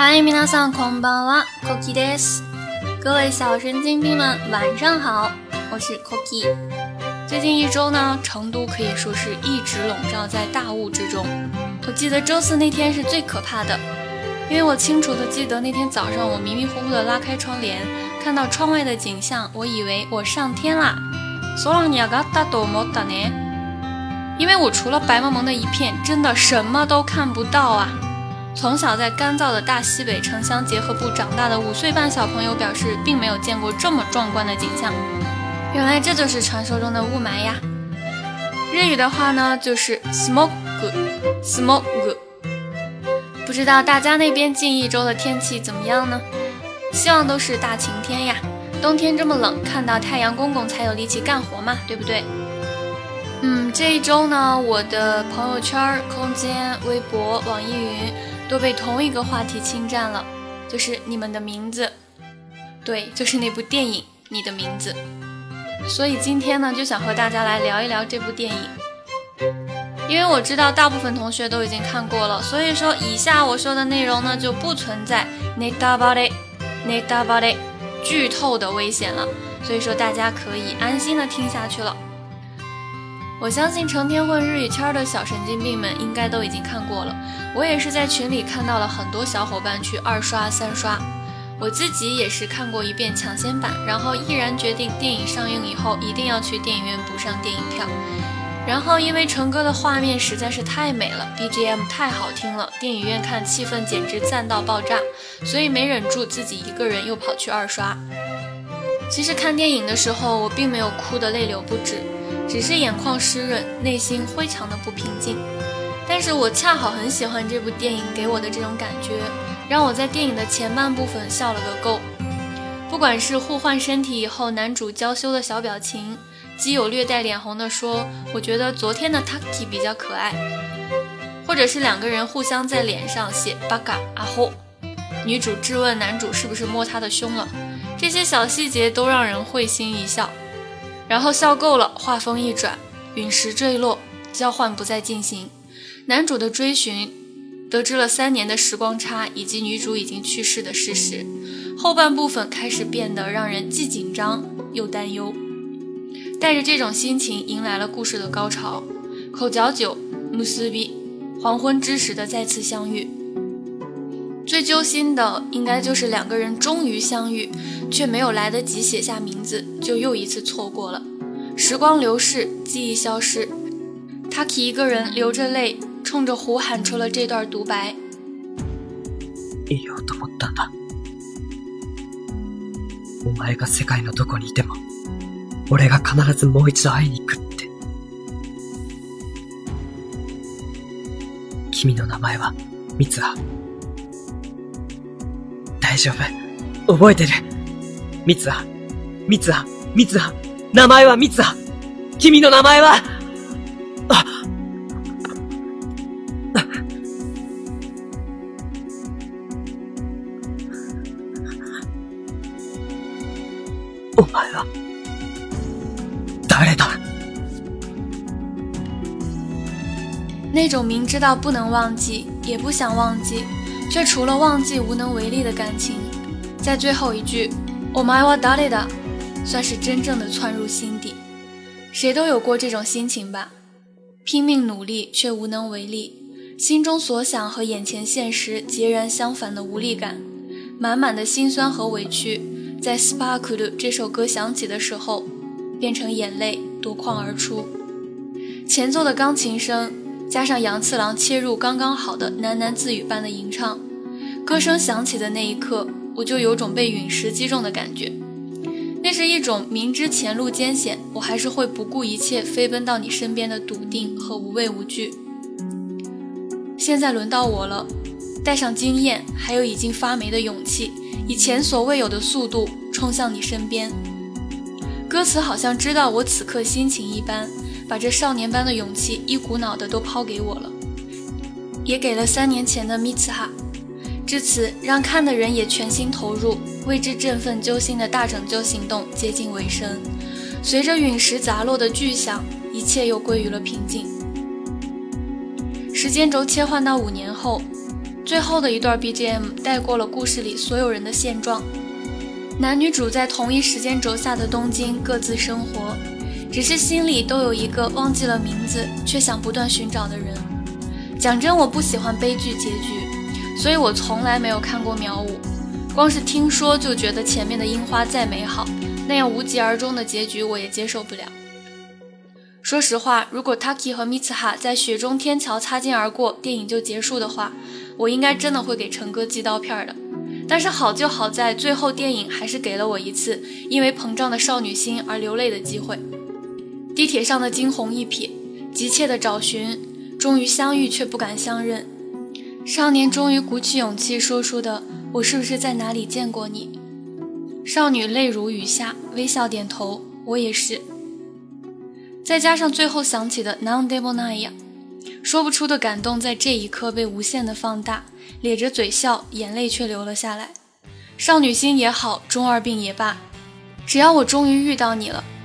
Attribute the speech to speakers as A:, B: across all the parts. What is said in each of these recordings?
A: 嗨，皆さんこんばんは、コキです。各位小神经病们，晚上好，我是 Cookie。最近一周呢，成都可以说是一直笼罩在大雾之中。我记得周四那天是最可怕的，因为我清楚的记得那天早上，我迷迷糊糊的拉开窗帘，看到窗外的景象，我以为我上天啦。因为我除了白蒙蒙的一片，真的什么都看不到啊！ 从小在干燥的大西北城乡结合部长大的五岁半小朋友表示，并没有见过这么壮观的景象。原来这就是传说中的雾霾呀！日语的话呢，就是 smog，smog。不知道大家那边近一周的天气怎么样呢？希望都是大晴天呀！冬天这么冷，看到太阳公公才有力气干活嘛，对不对？嗯，这一周呢，我的朋友圈、空间、微博、网易云。都被同一个话题侵占了，就是你们的名字，对，就是那部电影《你的名字》，所以今天呢，就想和大家来聊一聊这部电影，因为我知道大部分同学都已经看过了，所以说以下我说的内容呢，就不存在那大包的那大包的剧透的危险了，所以说大家可以安心的听下去了。我相信成天混日语圈的小神经病们应该都已经看过了。我也是在群里看到了很多小伙伴去二刷、三刷，我自己也是看过一遍抢先版，然后毅然决定电影上映以后一定要去电影院补上电影票。然后因为成哥的画面实在是太美了，BGM 太好听了，电影院看气氛简直赞到爆炸，所以没忍住自己一个人又跑去二刷。其实看电影的时候我并没有哭得泪流不止。只是眼眶湿润，内心非常的不平静。但是我恰好很喜欢这部电影给我的这种感觉，让我在电影的前半部分笑了个够。不管是互换身体以后男主娇羞的小表情，基友略带脸红的说：“我觉得昨天的 Taki 比较可爱。”或者是两个人互相在脸上写“巴嘎阿吼”，女主质问男主是不是摸她的胸了，这些小细节都让人会心一笑。然后笑够了，话锋一转，陨石坠落，交换不再进行。男主的追寻，得知了三年的时光差以及女主已经去世的事实，后半部分开始变得让人既紧张又担忧。带着这种心情，迎来了故事的高潮：口角酒，穆斯比，黄昏之时的再次相遇。最揪心的，应该就是两个人终于相遇，却没有来得及写下名字，就又一次错过了。时光流逝，记忆消失，Taki 一个人流着泪，冲着湖喊出了这段独白。
B: 言おうと思ったんだ。お前が世界のどこにいても、俺が必ずもう一度会いに行くって。君の名前は、三葉。 大丈夫。覚えてる。ミツ三ミツ葉。名前はツ葉。君の名前はあお前は、誰だ
A: 那种明知道不能忘记，也不想忘记。却除了忘记无能为力的感情，在最后一句“お前は誰だ”，算是真正的窜入心底。谁都有过这种心情吧？拼命努力却无能为力，心中所想和眼前现实截然相反的无力感，满满的心酸和委屈，在《Sparkle》这首歌响起的时候，变成眼泪夺眶而出。前奏的钢琴声。 加上杨次郎切入刚刚好的喃喃自语般的吟唱，歌声响起的那一刻，我就有种被陨石击中的感觉。那是一种明知前路艰险，我还是会不顾一切飞奔到你身边的笃定和无畏无惧。现在轮到我了，带上经验，还有已经发霉的勇气，以前所未有的速度冲向你身边。歌词好像知道我此刻心情一般。把这少年般的勇气一股脑的都抛给我了，也给了三年前的米兹哈。至此，让看的人也全心投入，为之振奋揪心的大拯救行动接近尾声。随着陨石砸落的巨响，一切又归于了平静。时间轴切换到五年后，最后的一段 BGM 带过了故事里所有人的现状。男女主在同一时间轴下的东京各自生活。只是心里都有一个忘记了名字却想不断寻找的人。讲真，我不喜欢悲剧结局，所以我从来没有看过《秒舞，光是听说就觉得前面的樱花再美好，那样无疾而终的结局我也接受不了。说实话，如果 Taki 和 m i t s u h a 在雪中天桥擦肩而过，电影就结束的话，我应该真的会给成哥寄刀片的。但是好就好在最后电影还是给了我一次因为膨胀的少女心而流泪的机会。地铁上的惊鸿一瞥，急切的找寻，终于相遇却不敢相认。少年终于鼓起勇气说出的“我是不是在哪里见过你”，少女泪如雨下，微笑点头，我也是。再加上最后响起的 “Non d e b o n a i a 说不出的感动在这一刻被无限的放大，咧着嘴笑，眼泪却流了下来。少女心也好，中二病也罢，只要我终于遇到你了。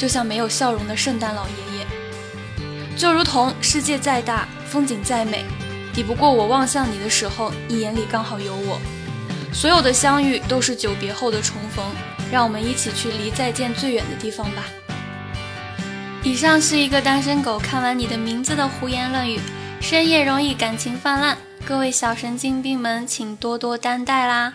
A: 就像没有笑容的圣诞老爷爷，就如同世界再大，风景再美，抵不过我望向你的时候，你眼里刚好有我。所有的相遇都是久别后的重逢，让我们一起去离再见最远的地方吧。以上是一个单身狗看完你的名字的胡言乱语，深夜容易感情泛滥，各位小神经病们，请多多担待啦。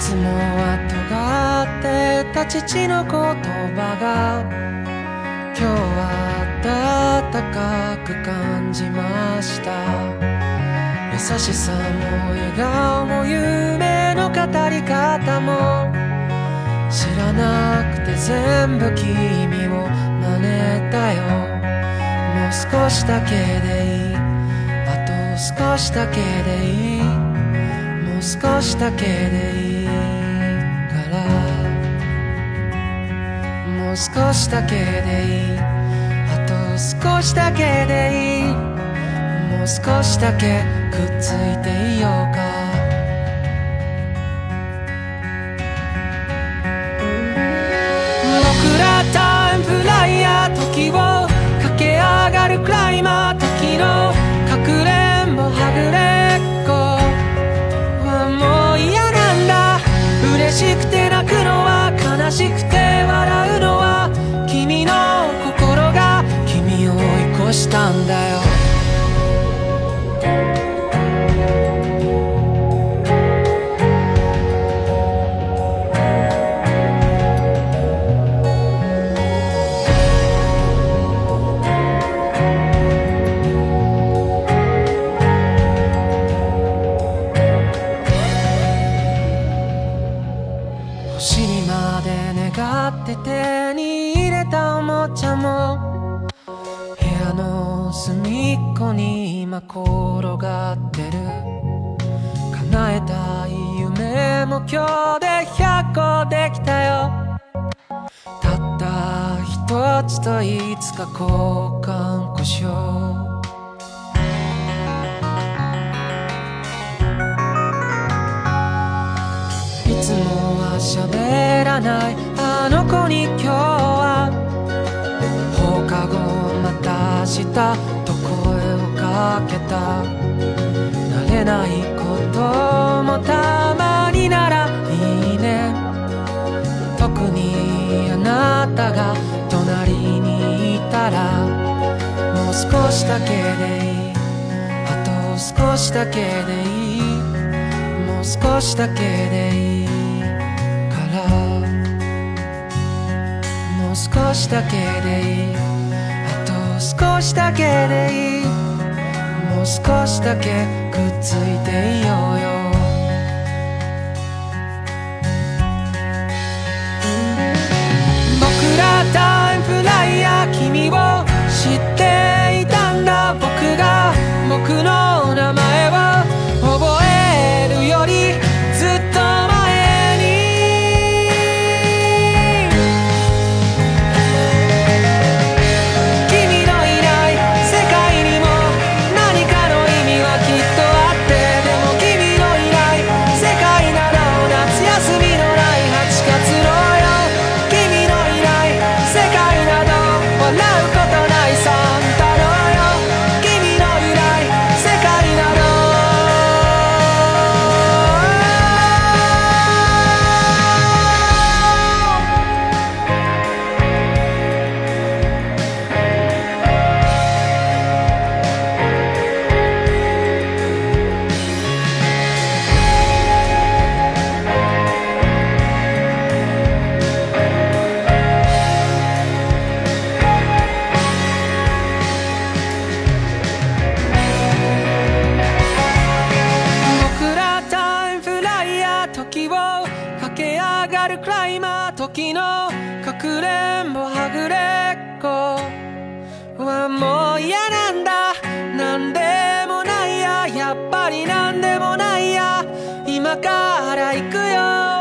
C: つもは尖ってた父の言葉が今日は暖かく感じました優しさも笑顔も夢の語り方も知らなくて全部君を真似たよもう少しだけでいいあと少しだけでいいもう少しだけでいい少しだけでいいあと少しだけでいいもう少しだけくっついていようかも部屋の隅っこに今転がってる叶えたい夢も今日で100個できたよたった一つといつか交換故障いつもは喋らないあの子に今日した」と声をかけた慣れないこともたまにならいいね特にあなたが隣にいたらもう少しだけでいいあと少しだけでいいもう少しだけでいいからもう少しだけでいい少しだけでいいもう少しだけくっついていようよクライマー時のかくれんぼはぐれっこはもう嫌なんだなんでもないややっぱりなんでもないや今から行くよ